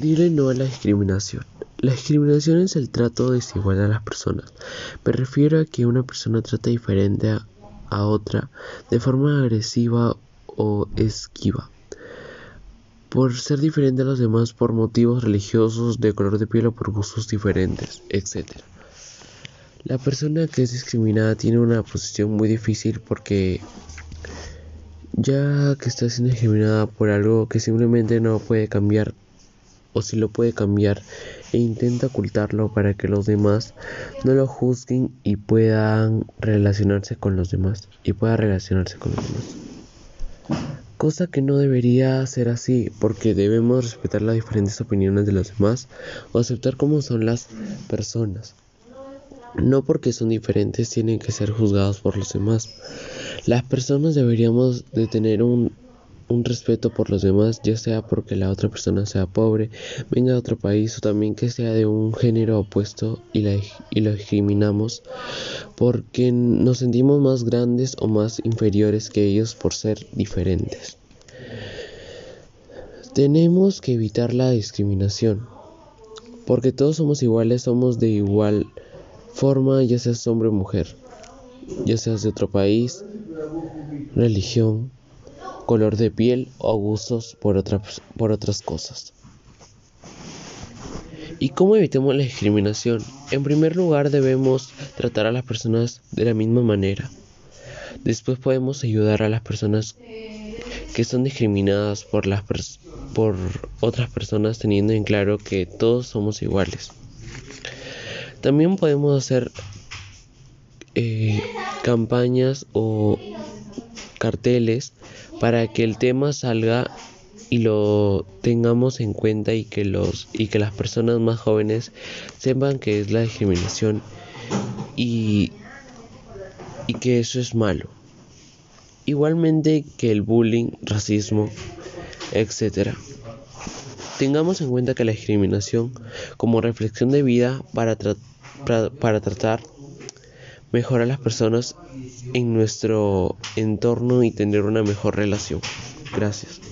Dile no a la discriminación. La discriminación es el trato desigual a las personas. Me refiero a que una persona trata diferente a, otra de forma agresiva o esquiva. Por ser diferente a los demás por motivos religiosos, de color de piel o por gustos diferentes, etc. La persona que es discriminada tiene una posición muy difícil porque ya que está siendo discriminada por algo que simplemente no puede cambiar o si lo puede cambiar e intenta ocultarlo para que los demás no lo juzguen y puedan relacionarse con los demás y pueda relacionarse con los demás. Cosa que no debería ser así porque debemos respetar las diferentes opiniones de los demás o aceptar cómo son las personas. No porque son diferentes tienen que ser juzgados por los demás. Las personas deberíamos de tener un un respeto por los demás, ya sea porque la otra persona sea pobre, venga de otro país o también que sea de un género opuesto y, la, y lo discriminamos porque nos sentimos más grandes o más inferiores que ellos por ser diferentes. Tenemos que evitar la discriminación porque todos somos iguales, somos de igual forma, ya seas hombre o mujer, ya seas de otro país, religión, color de piel o gustos por, otras, por otras cosas. ¿Y cómo evitamos la discriminación? En primer lugar debemos tratar a las personas de la misma manera. Después podemos ayudar a las personas que son discriminadas por, las por otras personas teniendo en claro que todos somos iguales. También podemos hacer eh, campañas o carteles para que el tema salga y lo tengamos en cuenta y que los y que las personas más jóvenes sepan que es la discriminación y, y que eso es malo. Igualmente que el bullying, racismo, etcétera. Tengamos en cuenta que la discriminación como reflexión de vida para, para, para tratar mejorar las personas en nuestro entorno y tener una mejor relación. Gracias.